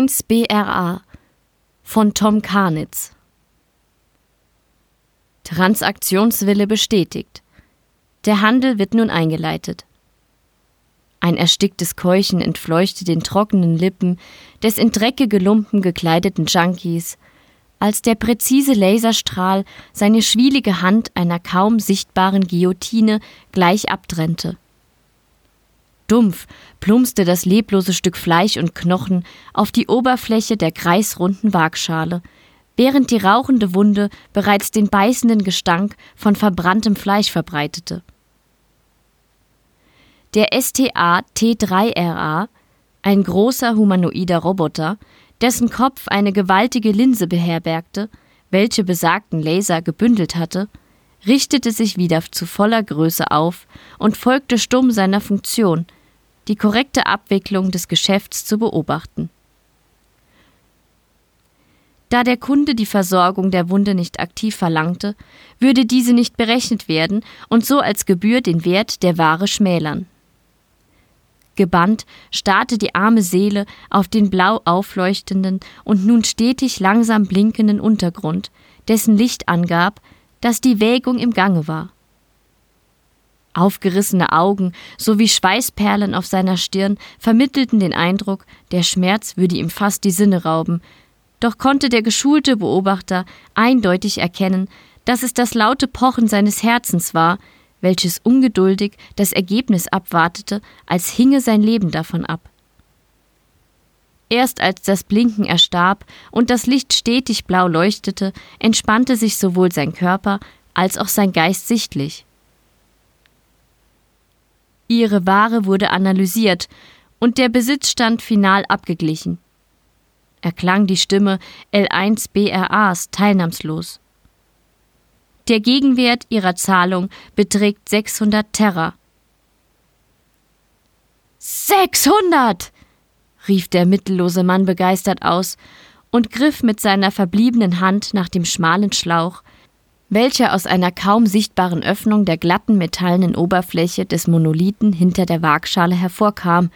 L1 BRA von Tom Karnitz. Transaktionswille bestätigt. Der Handel wird nun eingeleitet. Ein ersticktes Keuchen entfleuchte den trockenen Lippen des in dreckige Lumpen gekleideten Junkies, als der präzise Laserstrahl seine schwielige Hand einer kaum sichtbaren Guillotine gleich abtrennte. Dumpf plumpste das leblose Stück Fleisch und Knochen auf die Oberfläche der kreisrunden Waagschale, während die rauchende Wunde bereits den beißenden Gestank von verbranntem Fleisch verbreitete. Der STA T3RA, ein großer humanoider Roboter, dessen Kopf eine gewaltige Linse beherbergte, welche besagten Laser gebündelt hatte, richtete sich wieder zu voller Größe auf und folgte stumm seiner Funktion, die korrekte Abwicklung des Geschäfts zu beobachten. Da der Kunde die Versorgung der Wunde nicht aktiv verlangte, würde diese nicht berechnet werden und so als Gebühr den Wert der Ware schmälern. Gebannt starrte die arme Seele auf den blau aufleuchtenden und nun stetig langsam blinkenden Untergrund, dessen Licht angab, dass die Wägung im Gange war. Aufgerissene Augen sowie Schweißperlen auf seiner Stirn vermittelten den Eindruck, der Schmerz würde ihm fast die Sinne rauben, doch konnte der geschulte Beobachter eindeutig erkennen, dass es das laute Pochen seines Herzens war, welches ungeduldig das Ergebnis abwartete, als hinge sein Leben davon ab. Erst als das Blinken erstarb und das Licht stetig blau leuchtete, entspannte sich sowohl sein Körper als auch sein Geist sichtlich. Ihre Ware wurde analysiert und der Besitzstand final abgeglichen. Erklang die Stimme L1 BRAs teilnahmslos. Der Gegenwert ihrer Zahlung beträgt 600 Terra. 600! rief der mittellose Mann begeistert aus und griff mit seiner verbliebenen Hand nach dem schmalen Schlauch, welcher aus einer kaum sichtbaren Öffnung der glatten metallenen Oberfläche des Monolithen hinter der Waagschale hervorkam,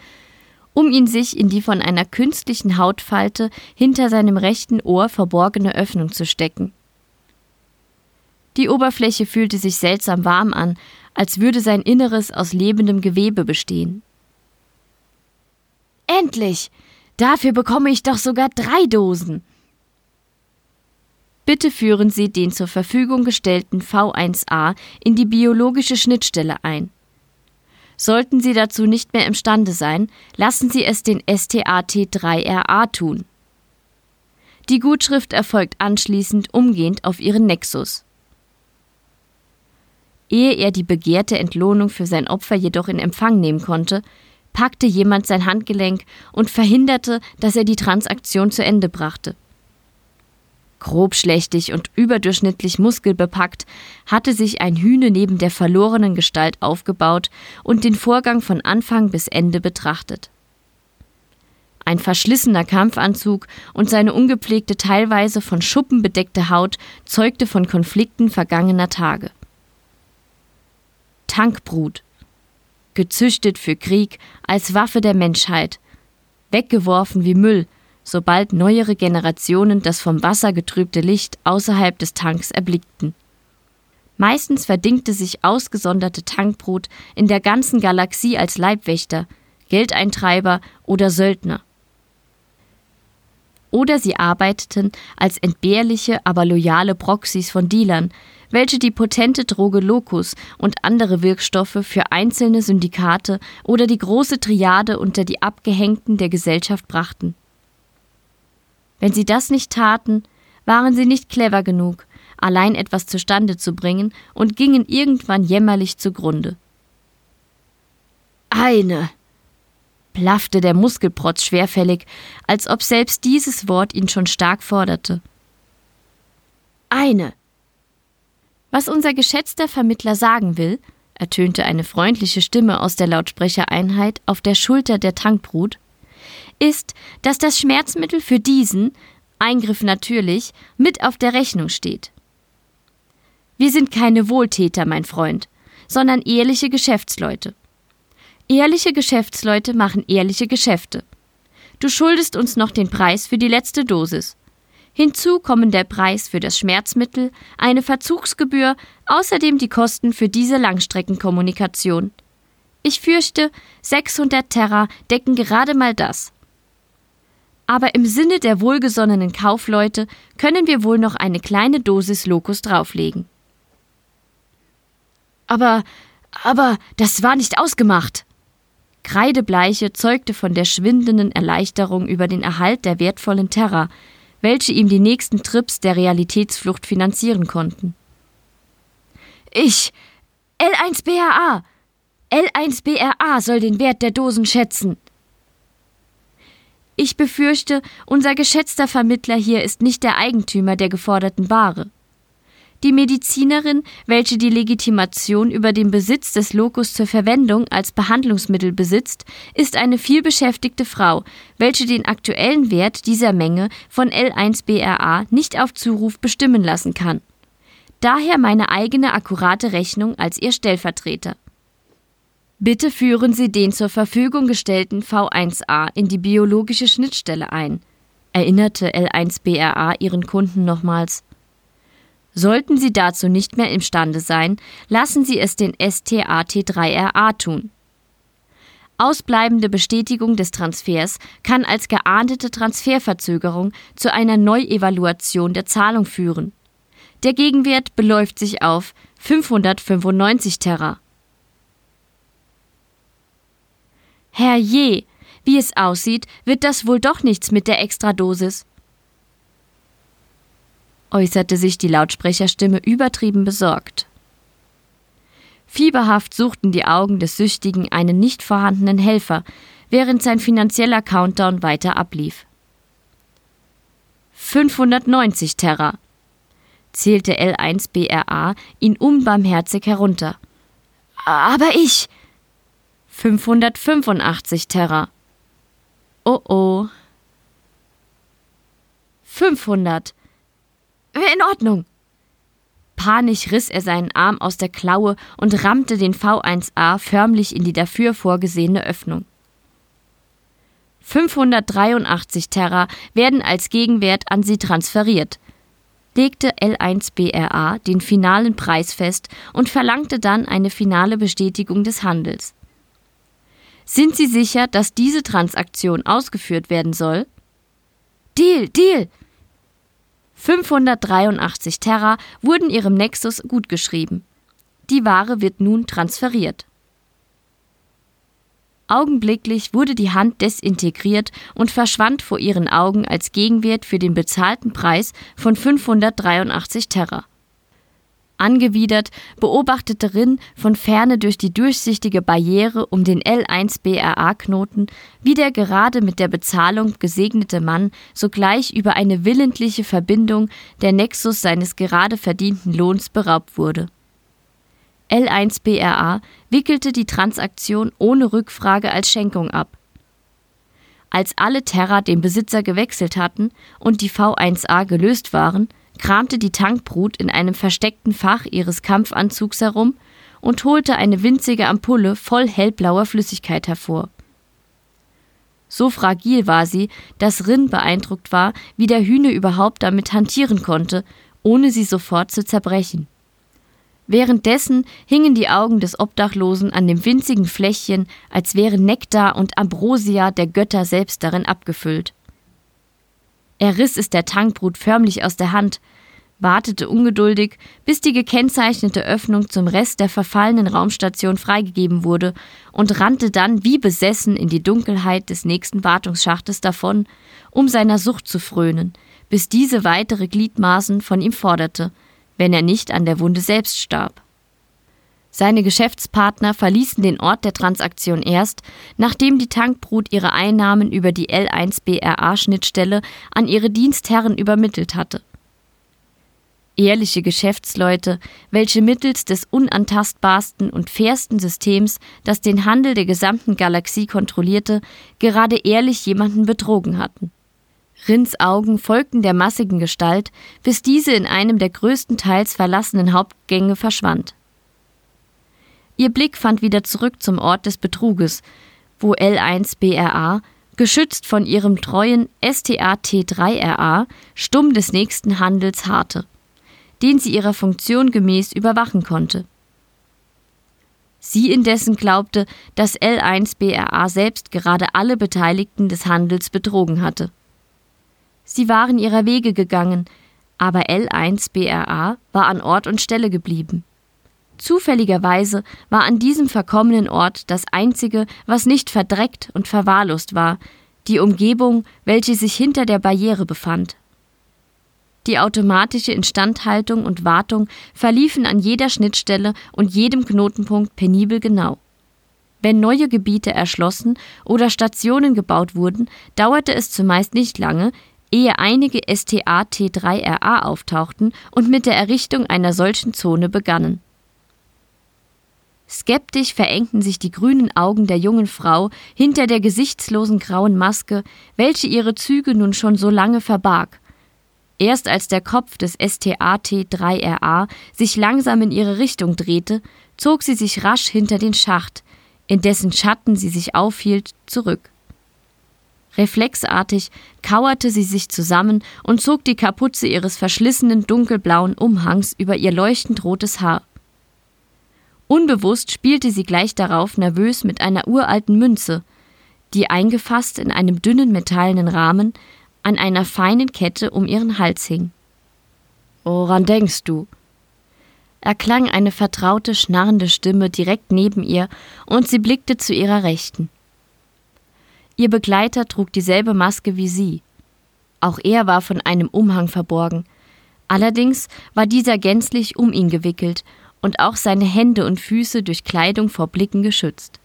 um ihn sich in die von einer künstlichen Hautfalte hinter seinem rechten Ohr verborgene Öffnung zu stecken. Die Oberfläche fühlte sich seltsam warm an, als würde sein Inneres aus lebendem Gewebe bestehen. Endlich! Dafür bekomme ich doch sogar drei Dosen. Bitte führen Sie den zur Verfügung gestellten V1a in die biologische Schnittstelle ein. Sollten Sie dazu nicht mehr imstande sein, lassen Sie es den STAT3RA tun. Die Gutschrift erfolgt anschließend umgehend auf Ihren Nexus. Ehe er die begehrte Entlohnung für sein Opfer jedoch in Empfang nehmen konnte, packte jemand sein Handgelenk und verhinderte, dass er die Transaktion zu Ende brachte. Grobschlächtig und überdurchschnittlich muskelbepackt hatte sich ein Hühne neben der verlorenen Gestalt aufgebaut und den Vorgang von Anfang bis Ende betrachtet. Ein verschlissener Kampfanzug und seine ungepflegte, teilweise von Schuppen bedeckte Haut zeugte von Konflikten vergangener Tage. Tankbrut. Gezüchtet für Krieg als Waffe der Menschheit. Weggeworfen wie Müll, sobald neuere Generationen das vom Wasser getrübte Licht außerhalb des Tanks erblickten. Meistens verdingte sich ausgesonderte Tankbrut in der ganzen Galaxie als Leibwächter, Geldeintreiber oder Söldner. Oder sie arbeiteten als entbehrliche, aber loyale Proxys von Dealern, welche die potente Droge Locus und andere Wirkstoffe für einzelne Syndikate oder die große Triade unter die Abgehängten der Gesellschaft brachten. Wenn sie das nicht taten, waren sie nicht clever genug, allein etwas zustande zu bringen und gingen irgendwann jämmerlich zugrunde. Eine, plaffte der Muskelprotz schwerfällig, als ob selbst dieses Wort ihn schon stark forderte. Eine, was unser geschätzter Vermittler sagen will, ertönte eine freundliche Stimme aus der Lautsprechereinheit auf der Schulter der Tankbrut, ist, dass das Schmerzmittel für diesen, Eingriff natürlich, mit auf der Rechnung steht. Wir sind keine Wohltäter, mein Freund, sondern ehrliche Geschäftsleute. Ehrliche Geschäftsleute machen ehrliche Geschäfte. Du schuldest uns noch den Preis für die letzte Dosis. Hinzu kommen der Preis für das Schmerzmittel, eine Verzugsgebühr, außerdem die Kosten für diese Langstreckenkommunikation. Ich fürchte, 600 Terra decken gerade mal das. Aber im Sinne der wohlgesonnenen Kaufleute können wir wohl noch eine kleine Dosis Locus drauflegen. Aber, aber, das war nicht ausgemacht. Kreidebleiche zeugte von der schwindenden Erleichterung über den Erhalt der wertvollen Terra, welche ihm die nächsten Trips der Realitätsflucht finanzieren konnten. Ich, L1BRA, L1BRA soll den Wert der Dosen schätzen. Ich befürchte, unser geschätzter Vermittler hier ist nicht der Eigentümer der geforderten Ware. Die Medizinerin, welche die Legitimation über den Besitz des Locus zur Verwendung als Behandlungsmittel besitzt, ist eine vielbeschäftigte Frau, welche den aktuellen Wert dieser Menge von L1BRA nicht auf Zuruf bestimmen lassen kann. Daher meine eigene akkurate Rechnung als ihr Stellvertreter. Bitte führen Sie den zur Verfügung gestellten V1a in die biologische Schnittstelle ein, erinnerte L1BRA ihren Kunden nochmals. Sollten Sie dazu nicht mehr imstande sein, lassen Sie es den STAT3RA tun. Ausbleibende Bestätigung des Transfers kann als geahndete Transferverzögerung zu einer Neuevaluation der Zahlung führen. Der Gegenwert beläuft sich auf 595 Terra. Herrje, wie es aussieht, wird das wohl doch nichts mit der Extradosis, äußerte sich die Lautsprecherstimme übertrieben besorgt. Fieberhaft suchten die Augen des Süchtigen einen nicht vorhandenen Helfer, während sein finanzieller Countdown weiter ablief. 590 Terra, zählte L1BRA ihn unbarmherzig herunter. Aber ich, 585 Terra. Oh oh. 500. In Ordnung. Panisch riss er seinen Arm aus der Klaue und rammte den V1A förmlich in die dafür vorgesehene Öffnung. 583 Terra werden als Gegenwert an sie transferiert, legte L1BRA den finalen Preis fest und verlangte dann eine finale Bestätigung des Handels. Sind Sie sicher, dass diese Transaktion ausgeführt werden soll? Deal, Deal! 583 Terra wurden ihrem Nexus gutgeschrieben. Die Ware wird nun transferiert. Augenblicklich wurde die Hand desintegriert und verschwand vor ihren Augen als Gegenwert für den bezahlten Preis von 583 Terra. Angewidert beobachtete Rin von ferne durch die durchsichtige Barriere um den L1BRA-Knoten, wie der gerade mit der Bezahlung gesegnete Mann sogleich über eine willentliche Verbindung der Nexus seines gerade verdienten Lohns beraubt wurde. L1BRA wickelte die Transaktion ohne Rückfrage als Schenkung ab. Als alle Terra den Besitzer gewechselt hatten und die V1A gelöst waren, kramte die Tankbrut in einem versteckten Fach ihres Kampfanzugs herum und holte eine winzige Ampulle voll hellblauer Flüssigkeit hervor. So fragil war sie, dass Rin beeindruckt war, wie der Hühne überhaupt damit hantieren konnte, ohne sie sofort zu zerbrechen. Währenddessen hingen die Augen des Obdachlosen an dem winzigen Fläschchen, als wären Nektar und Ambrosia der Götter selbst darin abgefüllt. Er riss es der Tankbrut förmlich aus der Hand, wartete ungeduldig, bis die gekennzeichnete Öffnung zum Rest der verfallenen Raumstation freigegeben wurde und rannte dann wie besessen in die Dunkelheit des nächsten Wartungsschachtes davon, um seiner Sucht zu frönen, bis diese weitere Gliedmaßen von ihm forderte, wenn er nicht an der Wunde selbst starb. Seine Geschäftspartner verließen den Ort der Transaktion erst, nachdem die Tankbrut ihre Einnahmen über die L1BRA-Schnittstelle an ihre Dienstherren übermittelt hatte. Ehrliche Geschäftsleute, welche mittels des unantastbarsten und fairsten Systems, das den Handel der gesamten Galaxie kontrollierte, gerade ehrlich jemanden betrogen hatten. Rins Augen folgten der massigen Gestalt, bis diese in einem der größtenteils verlassenen Hauptgänge verschwand. Ihr Blick fand wieder zurück zum Ort des Betruges, wo L1 BRA, geschützt von ihrem treuen STA-T3RA, stumm des nächsten Handels harrte, den sie ihrer Funktion gemäß überwachen konnte. Sie indessen glaubte, dass L1BRA selbst gerade alle Beteiligten des Handels betrogen hatte. Sie waren ihrer Wege gegangen, aber L1BRA war an Ort und Stelle geblieben. Zufälligerweise war an diesem verkommenen Ort das einzige, was nicht verdreckt und verwahrlost war, die Umgebung, welche sich hinter der Barriere befand. Die automatische Instandhaltung und Wartung verliefen an jeder Schnittstelle und jedem Knotenpunkt penibel genau. Wenn neue Gebiete erschlossen oder Stationen gebaut wurden, dauerte es zumeist nicht lange, ehe einige STA-T3RA auftauchten und mit der Errichtung einer solchen Zone begannen. Skeptisch verengten sich die grünen Augen der jungen Frau hinter der gesichtslosen grauen Maske, welche ihre Züge nun schon so lange verbarg. Erst als der Kopf des STAT-3RA sich langsam in ihre Richtung drehte, zog sie sich rasch hinter den Schacht, in dessen Schatten sie sich aufhielt, zurück. Reflexartig kauerte sie sich zusammen und zog die Kapuze ihres verschlissenen dunkelblauen Umhangs über ihr leuchtend rotes Haar. Unbewusst spielte sie gleich darauf nervös mit einer uralten Münze, die eingefasst in einem dünnen metallenen Rahmen an einer feinen Kette um ihren Hals hing. Woran denkst du? erklang eine vertraute, schnarrende Stimme direkt neben ihr, und sie blickte zu ihrer Rechten. Ihr Begleiter trug dieselbe Maske wie sie. Auch er war von einem Umhang verborgen. Allerdings war dieser gänzlich um ihn gewickelt und auch seine Hände und Füße durch Kleidung vor Blicken geschützt.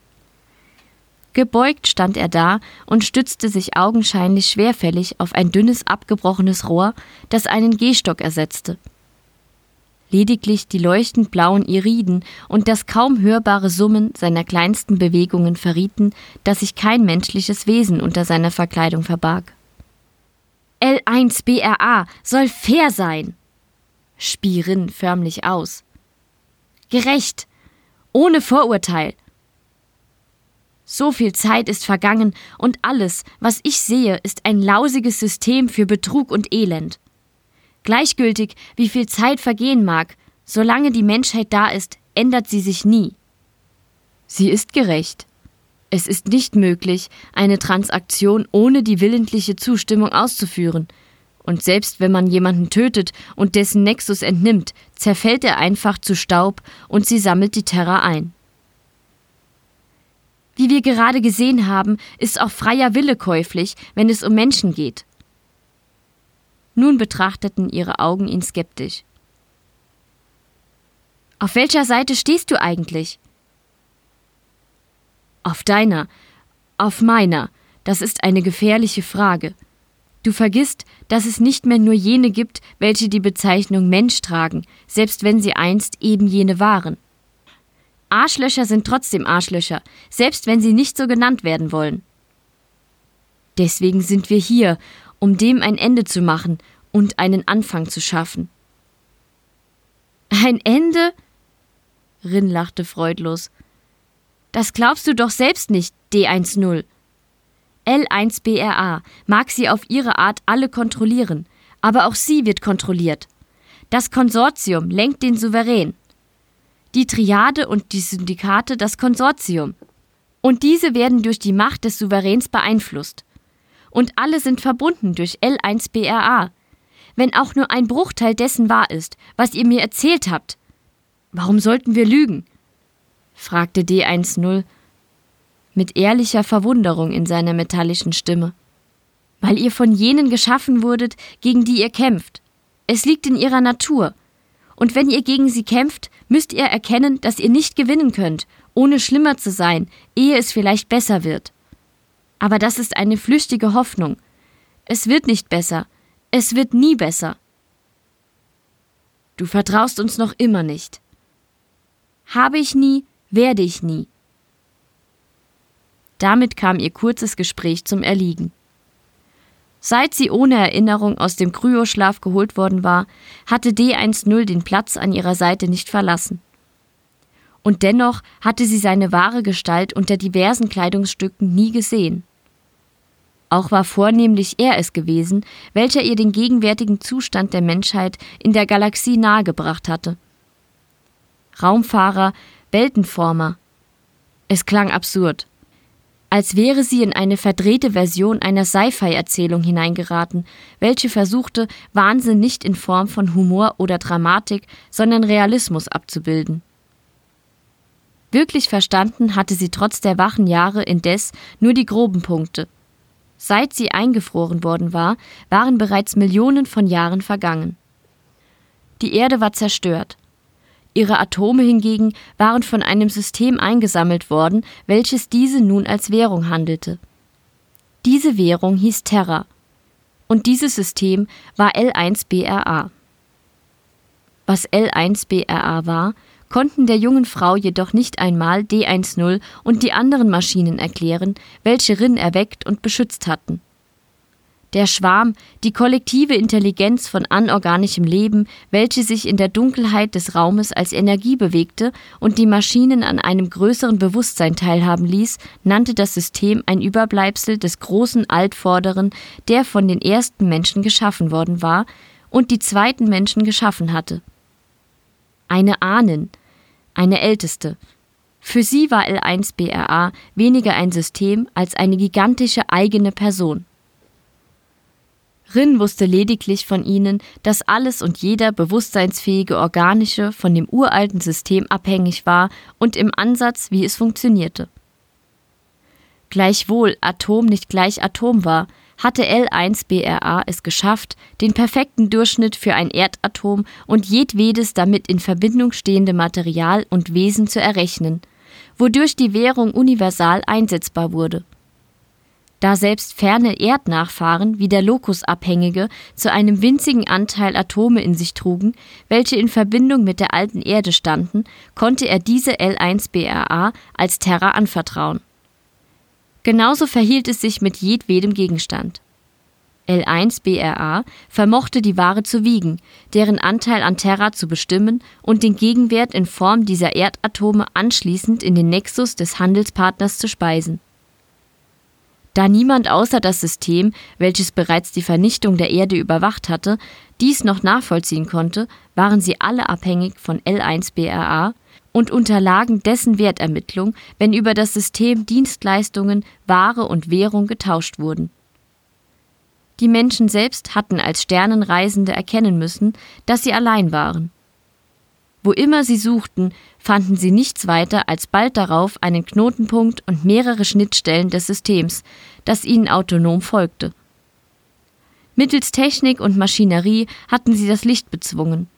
Gebeugt stand er da und stützte sich augenscheinlich schwerfällig auf ein dünnes, abgebrochenes Rohr, das einen Gehstock ersetzte. Lediglich die leuchtend blauen Iriden und das kaum hörbare Summen seiner kleinsten Bewegungen verrieten, dass sich kein menschliches Wesen unter seiner Verkleidung verbarg. L1 BRA soll fair sein, spie Rin förmlich aus gerecht, ohne Vorurteil. So viel Zeit ist vergangen und alles, was ich sehe, ist ein lausiges System für Betrug und Elend. Gleichgültig, wie viel Zeit vergehen mag, solange die Menschheit da ist, ändert sie sich nie. Sie ist gerecht. Es ist nicht möglich, eine Transaktion ohne die willentliche Zustimmung auszuführen, und selbst wenn man jemanden tötet und dessen Nexus entnimmt, zerfällt er einfach zu Staub und sie sammelt die Terra ein. Wie wir gerade gesehen haben, ist auch freier Wille käuflich, wenn es um Menschen geht. Nun betrachteten ihre Augen ihn skeptisch. Auf welcher Seite stehst du eigentlich? Auf deiner, auf meiner. Das ist eine gefährliche Frage. Du vergisst, dass es nicht mehr nur jene gibt, welche die Bezeichnung Mensch tragen, selbst wenn sie einst eben jene waren. Arschlöcher sind trotzdem Arschlöcher, selbst wenn sie nicht so genannt werden wollen. Deswegen sind wir hier, um dem ein Ende zu machen und einen Anfang zu schaffen. Ein Ende? Rin lachte freudlos. Das glaubst du doch selbst nicht, D10. L1BRA mag sie auf ihre Art alle kontrollieren, aber auch sie wird kontrolliert. Das Konsortium lenkt den Souverän. Die Triade und die Syndikate das Konsortium. Und diese werden durch die Macht des Souveräns beeinflusst. Und alle sind verbunden durch L1BRA. Wenn auch nur ein Bruchteil dessen wahr ist, was ihr mir erzählt habt. Warum sollten wir lügen? fragte D10 mit ehrlicher Verwunderung in seiner metallischen Stimme. Weil ihr von jenen geschaffen wurdet, gegen die ihr kämpft. Es liegt in ihrer Natur. Und wenn ihr gegen sie kämpft, müsst ihr erkennen, dass ihr nicht gewinnen könnt, ohne schlimmer zu sein, ehe es vielleicht besser wird. Aber das ist eine flüchtige Hoffnung. Es wird nicht besser. Es wird nie besser. Du vertraust uns noch immer nicht. Habe ich nie, werde ich nie. Damit kam ihr kurzes Gespräch zum Erliegen. Seit sie ohne Erinnerung aus dem Kryoschlaf geholt worden war, hatte D10 den Platz an ihrer Seite nicht verlassen. Und dennoch hatte sie seine wahre Gestalt unter diversen Kleidungsstücken nie gesehen. Auch war vornehmlich er es gewesen, welcher ihr den gegenwärtigen Zustand der Menschheit in der Galaxie nahegebracht hatte. Raumfahrer, Weltenformer. Es klang absurd. Als wäre sie in eine verdrehte Version einer Sci-Fi-Erzählung hineingeraten, welche versuchte, Wahnsinn nicht in Form von Humor oder Dramatik, sondern Realismus abzubilden. Wirklich verstanden hatte sie trotz der wachen Jahre indes nur die groben Punkte. Seit sie eingefroren worden war, waren bereits Millionen von Jahren vergangen. Die Erde war zerstört. Ihre Atome hingegen waren von einem System eingesammelt worden, welches diese nun als Währung handelte. Diese Währung hieß Terra. Und dieses System war L1BRA. Was L1BRA war, konnten der jungen Frau jedoch nicht einmal D10 und die anderen Maschinen erklären, welche Rin erweckt und beschützt hatten. Der Schwarm, die kollektive Intelligenz von anorganischem Leben, welche sich in der Dunkelheit des Raumes als Energie bewegte und die Maschinen an einem größeren Bewusstsein teilhaben ließ, nannte das System ein Überbleibsel des großen Altvorderen, der von den ersten Menschen geschaffen worden war und die zweiten Menschen geschaffen hatte. Eine Ahnen, eine älteste. Für sie war L1BRA weniger ein System als eine gigantische eigene Person. Rin wusste lediglich von ihnen, dass alles und jeder bewusstseinsfähige organische von dem uralten System abhängig war und im Ansatz, wie es funktionierte. Gleichwohl Atom nicht gleich Atom war, hatte L1BRA es geschafft, den perfekten Durchschnitt für ein Erdatom und jedwedes damit in Verbindung stehende Material und Wesen zu errechnen, wodurch die Währung universal einsetzbar wurde. Da selbst ferne Erdnachfahren wie der Lokusabhängige zu einem winzigen Anteil Atome in sich trugen, welche in Verbindung mit der alten Erde standen, konnte er diese L1BRA als Terra anvertrauen. Genauso verhielt es sich mit jedwedem Gegenstand. L1BRA vermochte die Ware zu wiegen, deren Anteil an Terra zu bestimmen und den Gegenwert in Form dieser Erdatome anschließend in den Nexus des Handelspartners zu speisen. Da niemand außer das System, welches bereits die Vernichtung der Erde überwacht hatte, dies noch nachvollziehen konnte, waren sie alle abhängig von L1BRA und unterlagen dessen Wertermittlung, wenn über das System Dienstleistungen, Ware und Währung getauscht wurden. Die Menschen selbst hatten als Sternenreisende erkennen müssen, dass sie allein waren. Wo immer sie suchten, fanden sie nichts weiter als bald darauf einen Knotenpunkt und mehrere Schnittstellen des Systems, das ihnen autonom folgte. Mittels Technik und Maschinerie hatten sie das Licht bezwungen,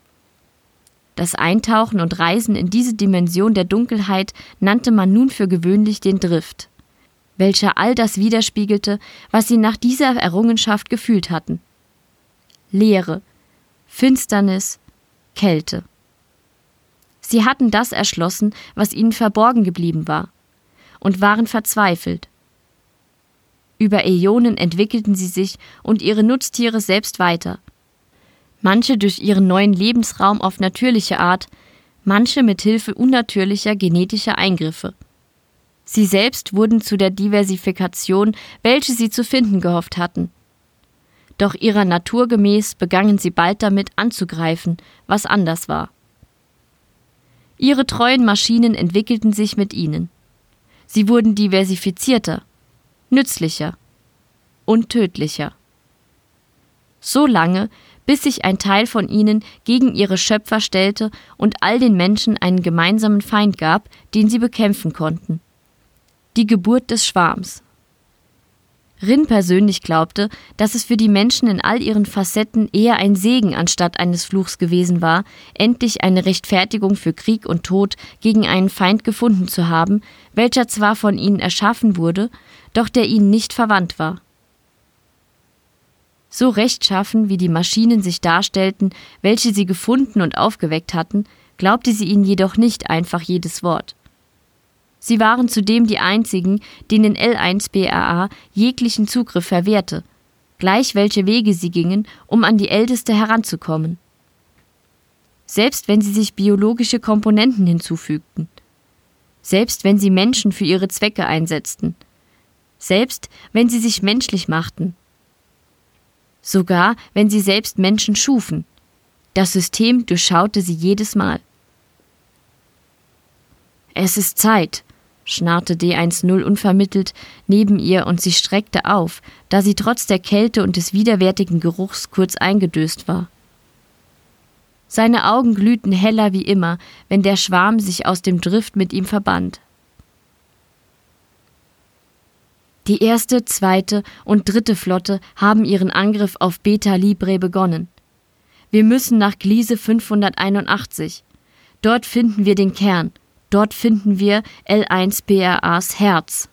das Eintauchen und Reisen in diese Dimension der Dunkelheit nannte man nun für gewöhnlich den Drift, welcher all das widerspiegelte, was sie nach dieser Errungenschaft gefühlt hatten. Leere, Finsternis, Kälte. Sie hatten das erschlossen, was ihnen verborgen geblieben war, und waren verzweifelt. Über Äonen entwickelten sie sich und ihre Nutztiere selbst weiter – manche durch ihren neuen Lebensraum auf natürliche Art, manche mit Hilfe unnatürlicher genetischer Eingriffe. Sie selbst wurden zu der Diversifikation, welche sie zu finden gehofft hatten. Doch ihrer Natur gemäß begannen sie bald damit anzugreifen, was anders war. Ihre treuen Maschinen entwickelten sich mit ihnen. Sie wurden diversifizierter, nützlicher und tödlicher. So lange, bis sich ein Teil von ihnen gegen ihre Schöpfer stellte und all den Menschen einen gemeinsamen Feind gab, den sie bekämpfen konnten. Die Geburt des Schwarms. Rin persönlich glaubte, dass es für die Menschen in all ihren Facetten eher ein Segen anstatt eines Fluchs gewesen war, endlich eine Rechtfertigung für Krieg und Tod gegen einen Feind gefunden zu haben, welcher zwar von ihnen erschaffen wurde, doch der ihnen nicht verwandt war. So rechtschaffen, wie die Maschinen sich darstellten, welche sie gefunden und aufgeweckt hatten, glaubte sie ihnen jedoch nicht einfach jedes Wort. Sie waren zudem die einzigen, denen L1BRA jeglichen Zugriff verwehrte, gleich welche Wege sie gingen, um an die Älteste heranzukommen. Selbst wenn sie sich biologische Komponenten hinzufügten. Selbst wenn sie Menschen für ihre Zwecke einsetzten. selbst wenn sie sich menschlich machten. Sogar wenn sie selbst Menschen schufen. Das System durchschaute sie jedes Mal. Es ist Zeit, schnarrte D10 unvermittelt neben ihr und sie streckte auf, da sie trotz der Kälte und des widerwärtigen Geruchs kurz eingedöst war. Seine Augen glühten heller wie immer, wenn der Schwarm sich aus dem Drift mit ihm verband. Die erste, zweite und dritte Flotte haben ihren Angriff auf Beta Libre begonnen. Wir müssen nach Gliese 581. Dort finden wir den Kern. Dort finden wir L1BRAs Herz.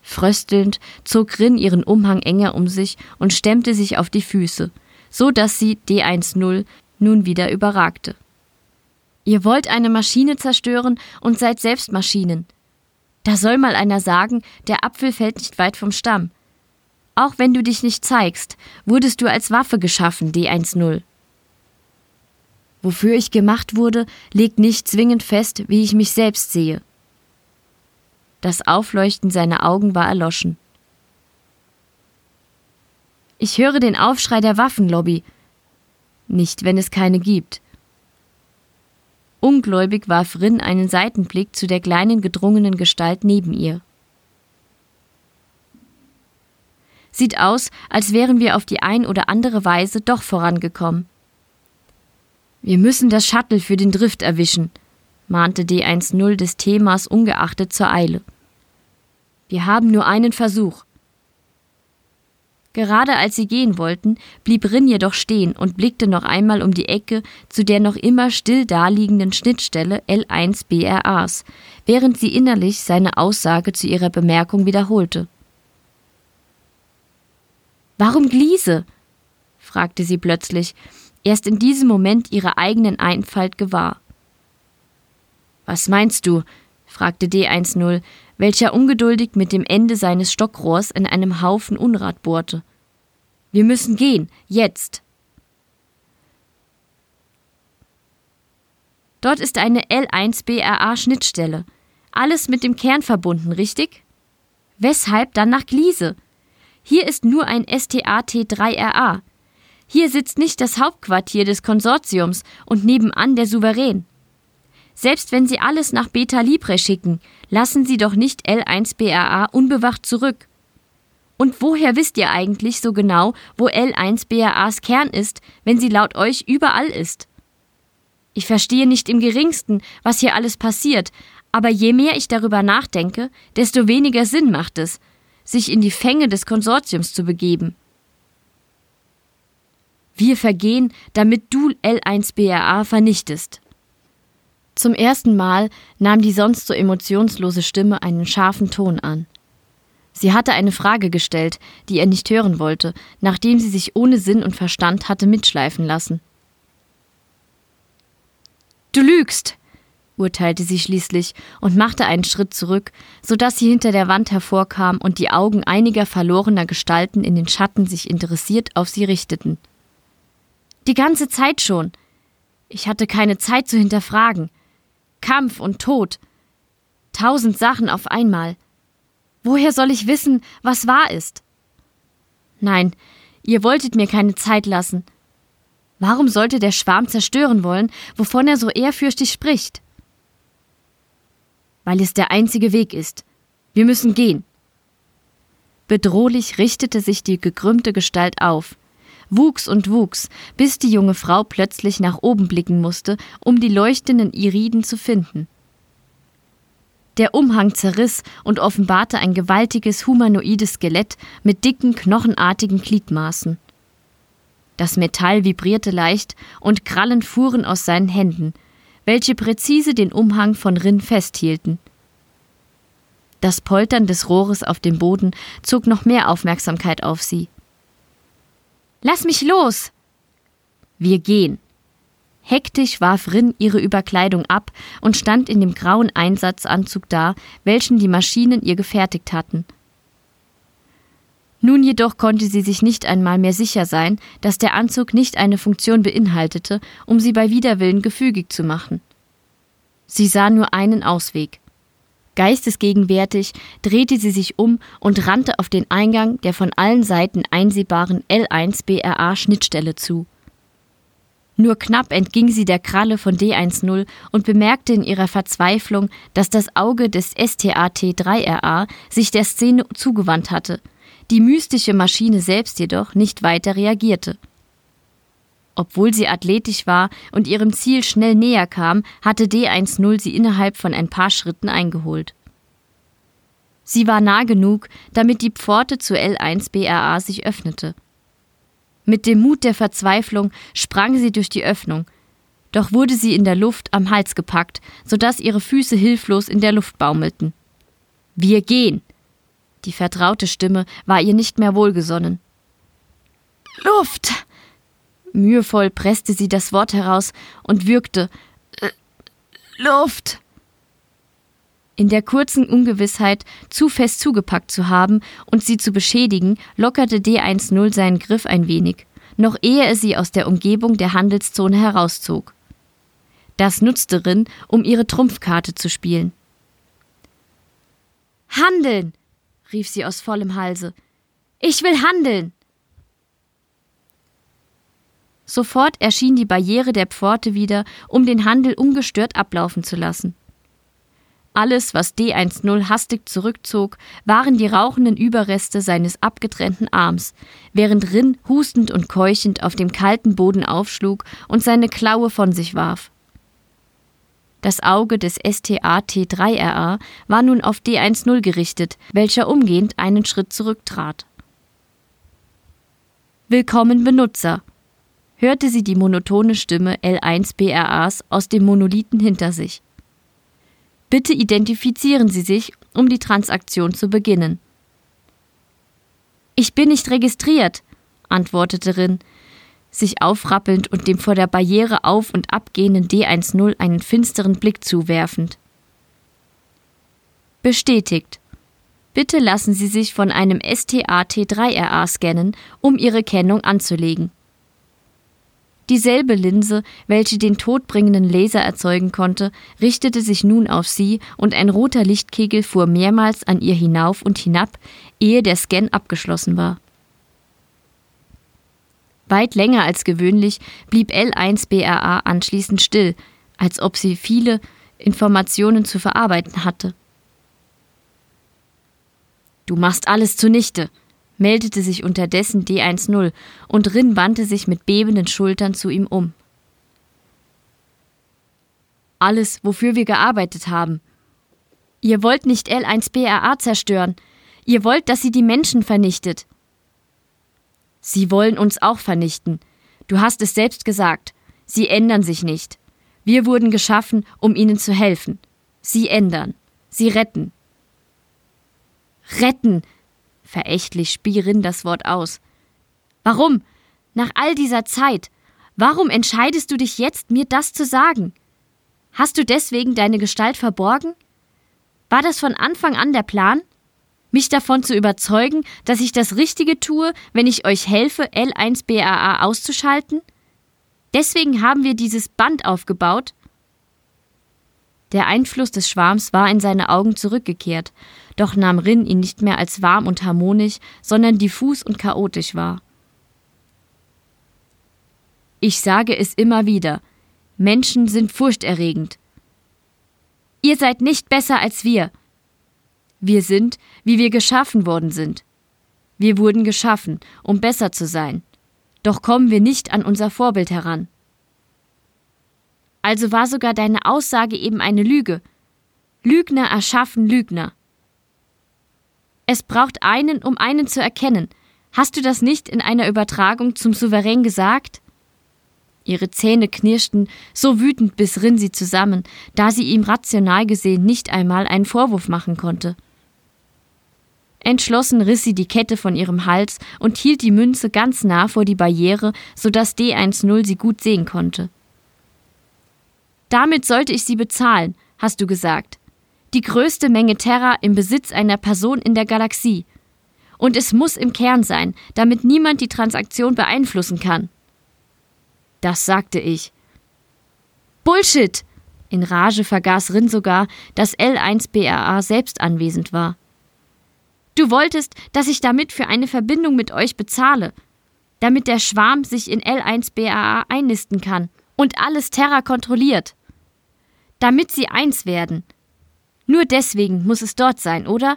Fröstelnd zog Rin ihren Umhang enger um sich und stemmte sich auf die Füße, so dass sie D10 nun wieder überragte. Ihr wollt eine Maschine zerstören und seid selbst Maschinen. Da soll mal einer sagen, der Apfel fällt nicht weit vom Stamm. Auch wenn du dich nicht zeigst, wurdest du als Waffe geschaffen, D10. Wofür ich gemacht wurde, legt nicht zwingend fest, wie ich mich selbst sehe. Das Aufleuchten seiner Augen war erloschen. Ich höre den Aufschrei der Waffenlobby. Nicht, wenn es keine gibt. Ungläubig warf Rin einen Seitenblick zu der kleinen gedrungenen Gestalt neben ihr. Sieht aus, als wären wir auf die ein oder andere Weise doch vorangekommen. Wir müssen das Shuttle für den Drift erwischen, mahnte D10 des Themas ungeachtet zur Eile. Wir haben nur einen Versuch. Gerade als sie gehen wollten, blieb Rin jedoch stehen und blickte noch einmal um die Ecke zu der noch immer still daliegenden Schnittstelle L1 BRAs, während sie innerlich seine Aussage zu ihrer Bemerkung wiederholte. Warum Gliese? fragte sie plötzlich, erst in diesem Moment ihrer eigenen Einfalt gewahr. Was meinst du? fragte D10, welcher ungeduldig mit dem Ende seines Stockrohrs in einem Haufen Unrat bohrte. Wir müssen gehen, jetzt. Dort ist eine L1BRA-Schnittstelle. Alles mit dem Kern verbunden, richtig? Weshalb dann nach Gliese? Hier ist nur ein STAT3RA. Hier sitzt nicht das Hauptquartier des Konsortiums und nebenan der Souverän. Selbst wenn Sie alles nach Beta Libre schicken, lassen Sie doch nicht L1BRA unbewacht zurück. Und woher wisst ihr eigentlich so genau, wo L1BRAs Kern ist, wenn sie laut euch überall ist? Ich verstehe nicht im geringsten, was hier alles passiert, aber je mehr ich darüber nachdenke, desto weniger Sinn macht es, sich in die Fänge des Konsortiums zu begeben. Wir vergehen, damit du L1BRA vernichtest. Zum ersten Mal nahm die sonst so emotionslose Stimme einen scharfen Ton an. Sie hatte eine Frage gestellt, die er nicht hören wollte, nachdem sie sich ohne Sinn und Verstand hatte mitschleifen lassen. Du lügst, urteilte sie schließlich und machte einen Schritt zurück, so dass sie hinter der Wand hervorkam und die Augen einiger verlorener Gestalten in den Schatten sich interessiert auf sie richteten. Die ganze Zeit schon. Ich hatte keine Zeit zu hinterfragen. Kampf und Tod. Tausend Sachen auf einmal. Woher soll ich wissen, was wahr ist? Nein, ihr wolltet mir keine Zeit lassen. Warum sollte der Schwarm zerstören wollen, wovon er so ehrfürchtig spricht? Weil es der einzige Weg ist. Wir müssen gehen. Bedrohlich richtete sich die gekrümmte Gestalt auf, wuchs und wuchs, bis die junge Frau plötzlich nach oben blicken musste, um die leuchtenden Iriden zu finden. Der Umhang zerriss und offenbarte ein gewaltiges humanoides Skelett mit dicken, knochenartigen Gliedmaßen. Das Metall vibrierte leicht und Krallen fuhren aus seinen Händen, welche präzise den Umhang von Rinn festhielten. Das Poltern des Rohres auf dem Boden zog noch mehr Aufmerksamkeit auf sie. Lass mich los! Wir gehen. Hektisch warf Rin ihre Überkleidung ab und stand in dem grauen Einsatzanzug da, welchen die Maschinen ihr gefertigt hatten. Nun jedoch konnte sie sich nicht einmal mehr sicher sein, dass der Anzug nicht eine Funktion beinhaltete, um sie bei Widerwillen gefügig zu machen. Sie sah nur einen Ausweg. Geistesgegenwärtig drehte sie sich um und rannte auf den Eingang der von allen Seiten einsehbaren L1 BRA Schnittstelle zu. Nur knapp entging sie der Kralle von D10 und bemerkte in ihrer Verzweiflung, dass das Auge des STAT-3RA sich der Szene zugewandt hatte, die mystische Maschine selbst jedoch nicht weiter reagierte. Obwohl sie athletisch war und ihrem Ziel schnell näher kam, hatte D10 sie innerhalb von ein paar Schritten eingeholt. Sie war nah genug, damit die Pforte zu L1 BRA sich öffnete. Mit dem Mut der Verzweiflung sprang sie durch die Öffnung, doch wurde sie in der Luft am Hals gepackt, so dass ihre Füße hilflos in der Luft baumelten. Wir gehen! Die vertraute Stimme war ihr nicht mehr wohlgesonnen. Luft! Mühevoll presste sie das Wort heraus und würgte äh, Luft. In der kurzen Ungewissheit, zu fest zugepackt zu haben und sie zu beschädigen, lockerte D10 seinen Griff ein wenig, noch ehe er sie aus der Umgebung der Handelszone herauszog. Das nutzte Rin, um ihre Trumpfkarte zu spielen. Handeln! rief sie aus vollem Halse. Ich will handeln! Sofort erschien die Barriere der Pforte wieder, um den Handel ungestört ablaufen zu lassen. Alles, was D10 hastig zurückzog, waren die rauchenden Überreste seines abgetrennten Arms, während Rin hustend und keuchend auf dem kalten Boden aufschlug und seine Klaue von sich warf. Das Auge des STA-T3RA war nun auf D10 gerichtet, welcher umgehend einen Schritt zurücktrat. Willkommen Benutzer, hörte sie die monotone Stimme L1BRAs aus dem Monolithen hinter sich. Bitte identifizieren Sie sich, um die Transaktion zu beginnen. Ich bin nicht registriert, antwortete Rin, sich aufrappelnd und dem vor der Barriere auf und abgehenden D10 einen finsteren Blick zuwerfend. Bestätigt. Bitte lassen Sie sich von einem STAT3RA scannen, um Ihre Kennung anzulegen. Dieselbe Linse, welche den todbringenden Laser erzeugen konnte, richtete sich nun auf sie und ein roter Lichtkegel fuhr mehrmals an ihr hinauf und hinab, ehe der Scan abgeschlossen war. Weit länger als gewöhnlich blieb L1 BRA anschließend still, als ob sie viele Informationen zu verarbeiten hatte. Du machst alles zunichte, meldete sich unterdessen D10 und Rin wandte sich mit bebenden Schultern zu ihm um. Alles, wofür wir gearbeitet haben. Ihr wollt nicht L1BRA zerstören. Ihr wollt, dass sie die Menschen vernichtet. Sie wollen uns auch vernichten. Du hast es selbst gesagt. Sie ändern sich nicht. Wir wurden geschaffen, um ihnen zu helfen. Sie ändern. Sie retten. Retten, Verächtlich spie Rin das Wort aus. Warum? Nach all dieser Zeit. Warum entscheidest du dich jetzt, mir das zu sagen? Hast du deswegen deine Gestalt verborgen? War das von Anfang an der Plan? Mich davon zu überzeugen, dass ich das Richtige tue, wenn ich euch helfe, L1BAA auszuschalten? Deswegen haben wir dieses Band aufgebaut? Der Einfluss des Schwarms war in seine Augen zurückgekehrt, doch nahm Rin ihn nicht mehr als warm und harmonisch, sondern diffus und chaotisch wahr. Ich sage es immer wieder. Menschen sind furchterregend. Ihr seid nicht besser als wir. Wir sind, wie wir geschaffen worden sind. Wir wurden geschaffen, um besser zu sein. Doch kommen wir nicht an unser Vorbild heran. Also war sogar deine Aussage eben eine Lüge. Lügner erschaffen Lügner. Es braucht einen, um einen zu erkennen. Hast du das nicht in einer Übertragung zum Souverän gesagt? Ihre Zähne knirschten, so wütend biss Rin sie zusammen, da sie ihm rational gesehen nicht einmal einen Vorwurf machen konnte. Entschlossen riss sie die Kette von ihrem Hals und hielt die Münze ganz nah vor die Barriere, so dass D10 sie gut sehen konnte. Damit sollte ich sie bezahlen, hast du gesagt die größte Menge Terra im Besitz einer Person in der Galaxie. Und es muss im Kern sein, damit niemand die Transaktion beeinflussen kann. Das sagte ich. Bullshit! In Rage vergaß Rin sogar, dass L1BRA selbst anwesend war. Du wolltest, dass ich damit für eine Verbindung mit euch bezahle, damit der Schwarm sich in L1BAA einnisten kann und alles Terra kontrolliert. Damit sie eins werden. Nur deswegen muss es dort sein, oder?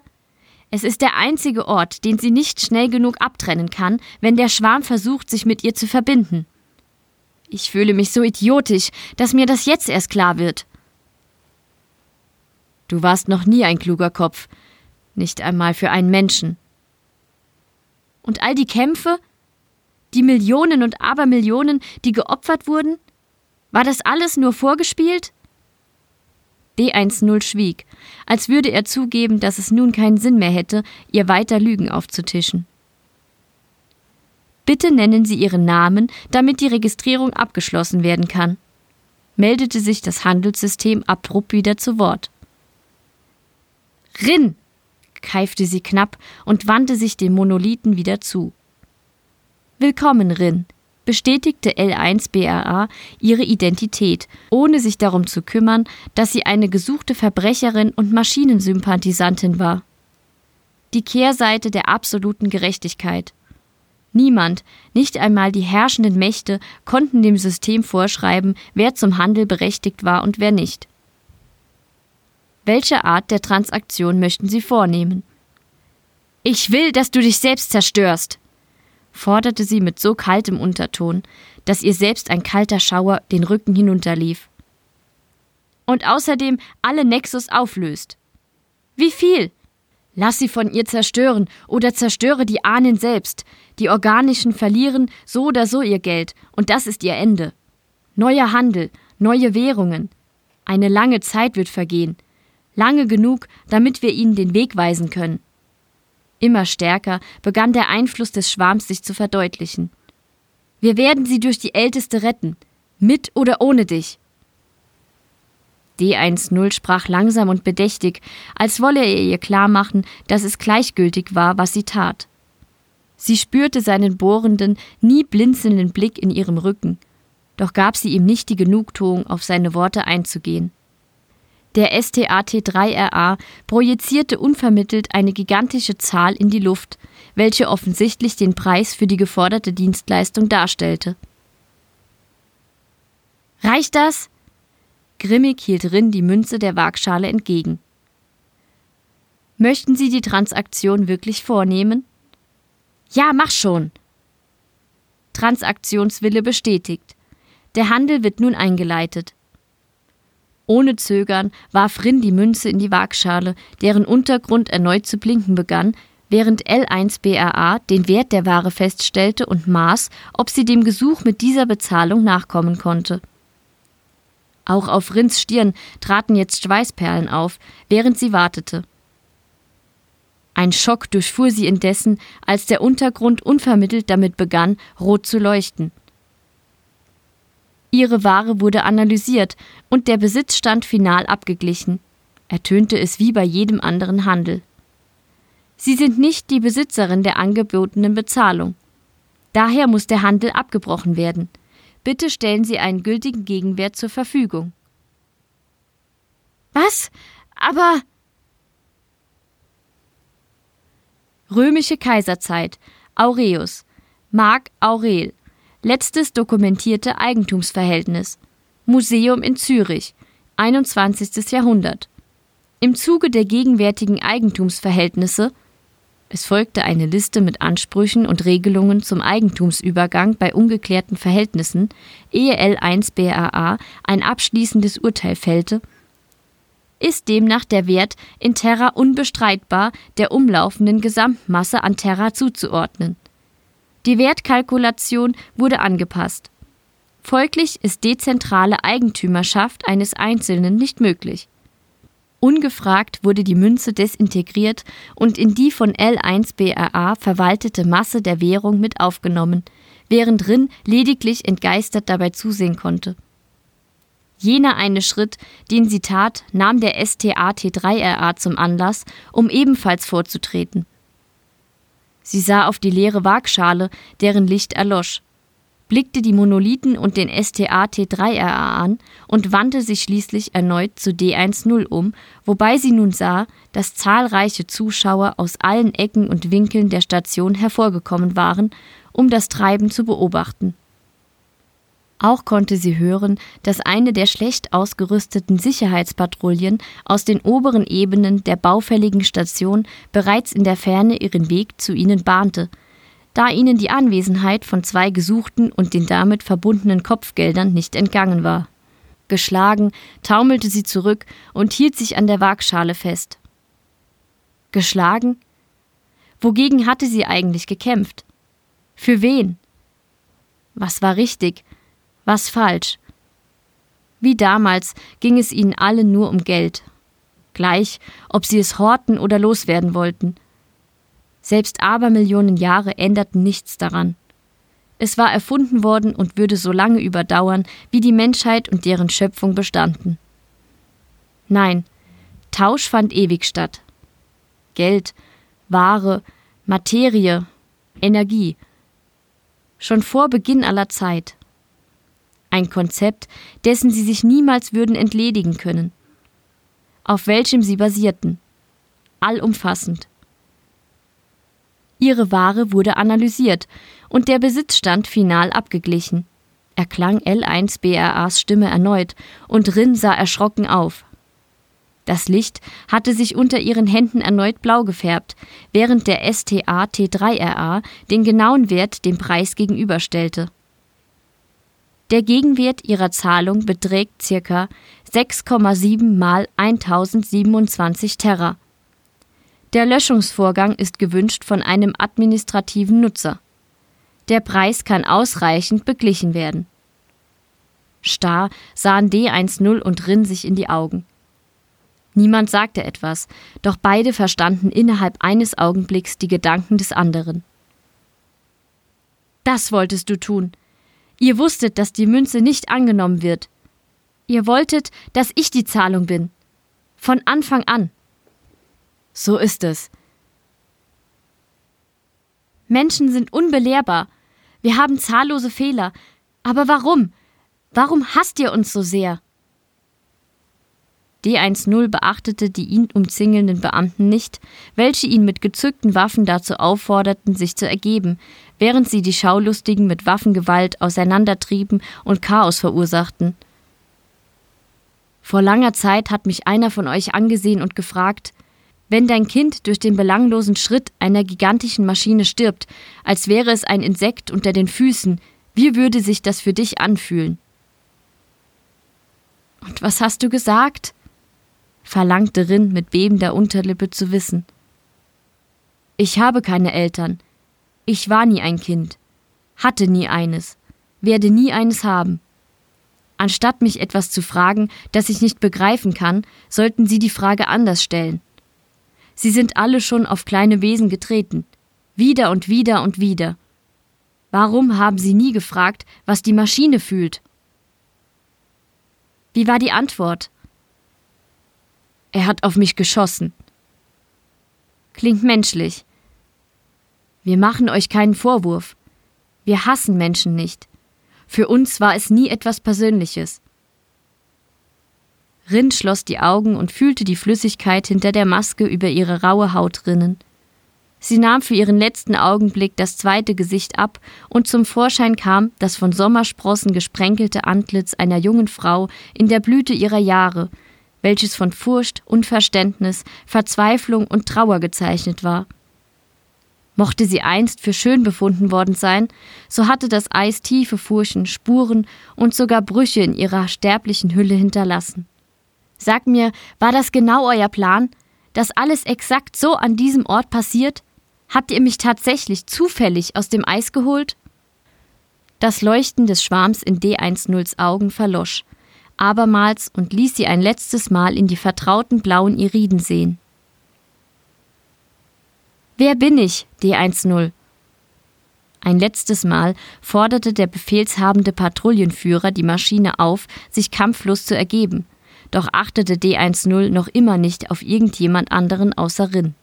Es ist der einzige Ort, den sie nicht schnell genug abtrennen kann, wenn der Schwarm versucht, sich mit ihr zu verbinden. Ich fühle mich so idiotisch, dass mir das jetzt erst klar wird. Du warst noch nie ein kluger Kopf, nicht einmal für einen Menschen. Und all die Kämpfe, die Millionen und Abermillionen, die geopfert wurden? War das alles nur vorgespielt? D10 schwieg, als würde er zugeben, dass es nun keinen Sinn mehr hätte, ihr weiter Lügen aufzutischen. Bitte nennen Sie Ihren Namen, damit die Registrierung abgeschlossen werden kann, meldete sich das Handelssystem abrupt wieder zu Wort. Rin! keifte sie knapp und wandte sich dem Monolithen wieder zu. Willkommen, Rin, bestätigte L1BRA ihre Identität, ohne sich darum zu kümmern, dass sie eine gesuchte Verbrecherin und Maschinensympathisantin war. Die Kehrseite der absoluten Gerechtigkeit. Niemand, nicht einmal die herrschenden Mächte, konnten dem System vorschreiben, wer zum Handel berechtigt war und wer nicht. Welche Art der Transaktion möchten Sie vornehmen? Ich will, dass du dich selbst zerstörst, forderte sie mit so kaltem Unterton, dass ihr selbst ein kalter Schauer den Rücken hinunterlief. Und außerdem alle Nexus auflöst. Wie viel? Lass sie von ihr zerstören oder zerstöre die Ahnen selbst. Die Organischen verlieren so oder so ihr Geld und das ist ihr Ende. Neuer Handel, neue Währungen. Eine lange Zeit wird vergehen. Lange genug, damit wir ihnen den Weg weisen können. Immer stärker begann der Einfluss des Schwarms sich zu verdeutlichen. Wir werden sie durch die Älteste retten, mit oder ohne dich. D10 sprach langsam und bedächtig, als wolle er ihr klarmachen, dass es gleichgültig war, was sie tat. Sie spürte seinen bohrenden, nie blinzelnden Blick in ihrem Rücken, doch gab sie ihm nicht die Genugtuung, auf seine Worte einzugehen. Der STAT-3RA projizierte unvermittelt eine gigantische Zahl in die Luft, welche offensichtlich den Preis für die geforderte Dienstleistung darstellte. Reicht das? Grimmig hielt Rin die Münze der Waagschale entgegen. Möchten Sie die Transaktion wirklich vornehmen? Ja, mach schon. Transaktionswille bestätigt. Der Handel wird nun eingeleitet. Ohne Zögern warf Rin die Münze in die Waagschale, deren Untergrund erneut zu blinken begann, während L1BRA den Wert der Ware feststellte und maß, ob sie dem Gesuch mit dieser Bezahlung nachkommen konnte. Auch auf Rins Stirn traten jetzt Schweißperlen auf, während sie wartete. Ein Schock durchfuhr sie indessen, als der Untergrund unvermittelt damit begann, rot zu leuchten. Ihre Ware wurde analysiert und der Besitzstand final abgeglichen. Ertönte es wie bei jedem anderen Handel. Sie sind nicht die Besitzerin der angebotenen Bezahlung. Daher muss der Handel abgebrochen werden. Bitte stellen Sie einen gültigen Gegenwert zur Verfügung. Was? Aber. Römische Kaiserzeit. Aureus. Mark Aurel. Letztes dokumentierte Eigentumsverhältnis. Museum in Zürich. 21. Jahrhundert. Im Zuge der gegenwärtigen Eigentumsverhältnisse es folgte eine Liste mit Ansprüchen und Regelungen zum Eigentumsübergang bei ungeklärten Verhältnissen, ehe L1 BAA ein abschließendes Urteil fällte, ist demnach der Wert in Terra unbestreitbar der umlaufenden Gesamtmasse an Terra zuzuordnen. Die Wertkalkulation wurde angepasst. Folglich ist dezentrale Eigentümerschaft eines Einzelnen nicht möglich. Ungefragt wurde die Münze desintegriert und in die von L1BRA verwaltete Masse der Währung mit aufgenommen, während Rin lediglich entgeistert dabei zusehen konnte. Jener eine Schritt, den sie tat, nahm der STAT3RA zum Anlass, um ebenfalls vorzutreten. Sie sah auf die leere Waagschale, deren Licht erlosch. blickte die Monolithen und den STA-T3RA an und wandte sich schließlich erneut zu D10 um, wobei sie nun sah, dass zahlreiche Zuschauer aus allen Ecken und Winkeln der Station hervorgekommen waren, um das Treiben zu beobachten. Auch konnte sie hören, dass eine der schlecht ausgerüsteten Sicherheitspatrouillen aus den oberen Ebenen der baufälligen Station bereits in der Ferne ihren Weg zu ihnen bahnte – da ihnen die Anwesenheit von zwei gesuchten und den damit verbundenen Kopfgeldern nicht entgangen war. Geschlagen taumelte sie zurück und hielt sich an der Waagschale fest. Geschlagen? Wogegen hatte sie eigentlich gekämpft? Für wen? Was war richtig? Was falsch? Wie damals ging es ihnen allen nur um Geld. Gleich, ob sie es horten oder loswerden wollten. Selbst Abermillionen Jahre änderten nichts daran. Es war erfunden worden und würde so lange überdauern, wie die Menschheit und deren Schöpfung bestanden. Nein, Tausch fand ewig statt. Geld, Ware, Materie, Energie. Schon vor Beginn aller Zeit. Ein Konzept, dessen sie sich niemals würden entledigen können. Auf welchem sie basierten. Allumfassend. Ihre Ware wurde analysiert und der Besitzstand final abgeglichen. Erklang L1 BRAs Stimme erneut und Rin sah erschrocken auf. Das Licht hatte sich unter ihren Händen erneut blau gefärbt, während der STA T3RA den genauen Wert dem Preis gegenüberstellte. Der Gegenwert ihrer Zahlung beträgt ca. 6,7 mal 1027 Terra. Der Löschungsvorgang ist gewünscht von einem administrativen Nutzer. Der Preis kann ausreichend beglichen werden. Starr sahen D10 und Rin sich in die Augen. Niemand sagte etwas, doch beide verstanden innerhalb eines Augenblicks die Gedanken des anderen. Das wolltest du tun. Ihr wusstet, dass die Münze nicht angenommen wird. Ihr wolltet, dass ich die Zahlung bin. Von Anfang an. So ist es. Menschen sind unbelehrbar. Wir haben zahllose Fehler. Aber warum? Warum hasst ihr uns so sehr? D10 beachtete die ihn umzingelnden Beamten nicht, welche ihn mit gezückten Waffen dazu aufforderten, sich zu ergeben, während sie die Schaulustigen mit Waffengewalt auseinandertrieben und Chaos verursachten. Vor langer Zeit hat mich einer von euch angesehen und gefragt, wenn dein Kind durch den belanglosen Schritt einer gigantischen Maschine stirbt, als wäre es ein Insekt unter den Füßen, wie würde sich das für dich anfühlen? Und was hast du gesagt? verlangte Rin mit bebender Unterlippe zu wissen. Ich habe keine Eltern. Ich war nie ein Kind. Hatte nie eines. Werde nie eines haben. Anstatt mich etwas zu fragen, das ich nicht begreifen kann, sollten Sie die Frage anders stellen. Sie sind alle schon auf kleine Wesen getreten. Wieder und wieder und wieder. Warum haben Sie nie gefragt, was die Maschine fühlt? Wie war die Antwort? Er hat auf mich geschossen. Klingt menschlich. Wir machen euch keinen Vorwurf. Wir hassen Menschen nicht. Für uns war es nie etwas Persönliches. Rind schloss die Augen und fühlte die Flüssigkeit hinter der Maske über ihre raue Haut rinnen. Sie nahm für ihren letzten Augenblick das zweite Gesicht ab, und zum Vorschein kam das von Sommersprossen gesprenkelte Antlitz einer jungen Frau in der Blüte ihrer Jahre, welches von Furcht, Unverständnis, Verzweiflung und Trauer gezeichnet war. Mochte sie einst für schön befunden worden sein, so hatte das Eis tiefe Furchen, Spuren und sogar Brüche in ihrer sterblichen Hülle hinterlassen. Sag mir, war das genau euer Plan? Dass alles exakt so an diesem Ort passiert? Habt ihr mich tatsächlich zufällig aus dem Eis geholt? Das Leuchten des Schwarms in D10s Augen verlosch, abermals und ließ sie ein letztes Mal in die vertrauten blauen Iriden sehen. Wer bin ich, D10? Ein letztes Mal forderte der befehlshabende Patrouillenführer die Maschine auf, sich kampflos zu ergeben, doch achtete D10 noch immer nicht auf irgendjemand anderen außer Rin.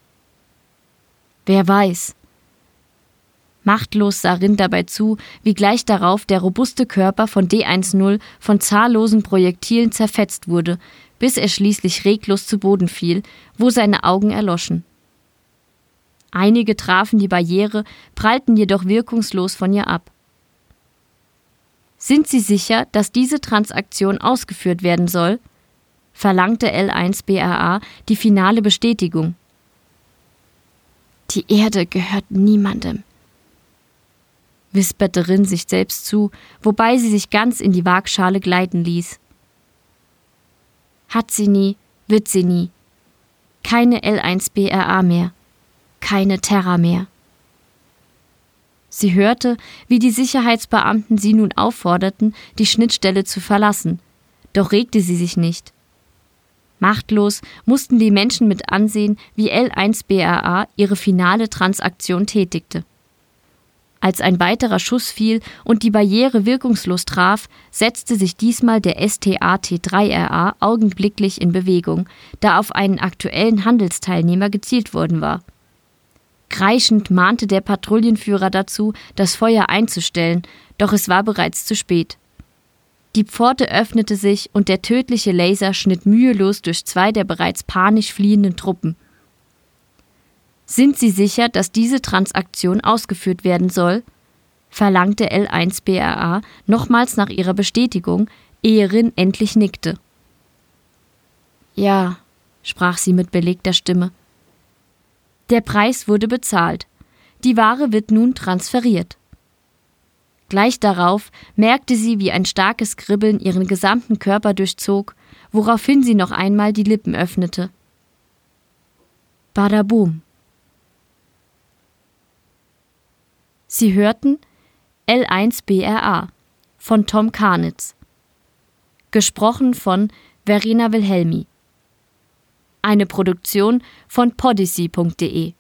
Wer weiß. Machtlos sah Rind dabei zu, wie gleich darauf der robuste Körper von D10 von zahllosen Projektilen zerfetzt wurde, bis er schließlich reglos zu Boden fiel, wo seine Augen erloschen. Einige trafen die Barriere, prallten jedoch wirkungslos von ihr ab. Sind Sie sicher, dass diese Transaktion ausgeführt werden soll? verlangte L1BRA die finale Bestätigung. Die Erde gehört niemandem, wisperte Rin sich selbst zu, wobei sie sich ganz in die Waagschale gleiten ließ. Hat sie nie, wird sie nie. Keine L1BRA mehr. Keine Terra mehr. Sie hörte, wie die Sicherheitsbeamten sie nun aufforderten, die Schnittstelle zu verlassen, doch regte sie sich nicht. Machtlos mussten die Menschen mit ansehen, wie L1BRA ihre finale Transaktion tätigte. Als ein weiterer Schuss fiel und die Barriere wirkungslos traf, setzte sich diesmal der STAT-3RA augenblicklich in Bewegung, da auf einen aktuellen Handelsteilnehmer gezielt worden war. Kreischend mahnte der Patrouillenführer dazu, das Feuer einzustellen, doch es war bereits zu spät. Die Pforte öffnete sich und der tödliche Laser schnitt mühelos durch zwei der bereits panisch fliehenden Truppen. Sind Sie sicher, dass diese Transaktion ausgeführt werden soll? verlangte L1BRA nochmals nach ihrer Bestätigung, ehe Rin endlich nickte. Ja, sprach sie mit belegter Stimme. Der Preis wurde bezahlt. Die Ware wird nun transferiert. Gleich darauf merkte sie, wie ein starkes Kribbeln ihren gesamten Körper durchzog, woraufhin sie noch einmal die Lippen öffnete. Badabum. Sie hörten L1BRA von Tom Karnitz. Gesprochen von Verena Wilhelmi. Eine Produktion von podyssey.de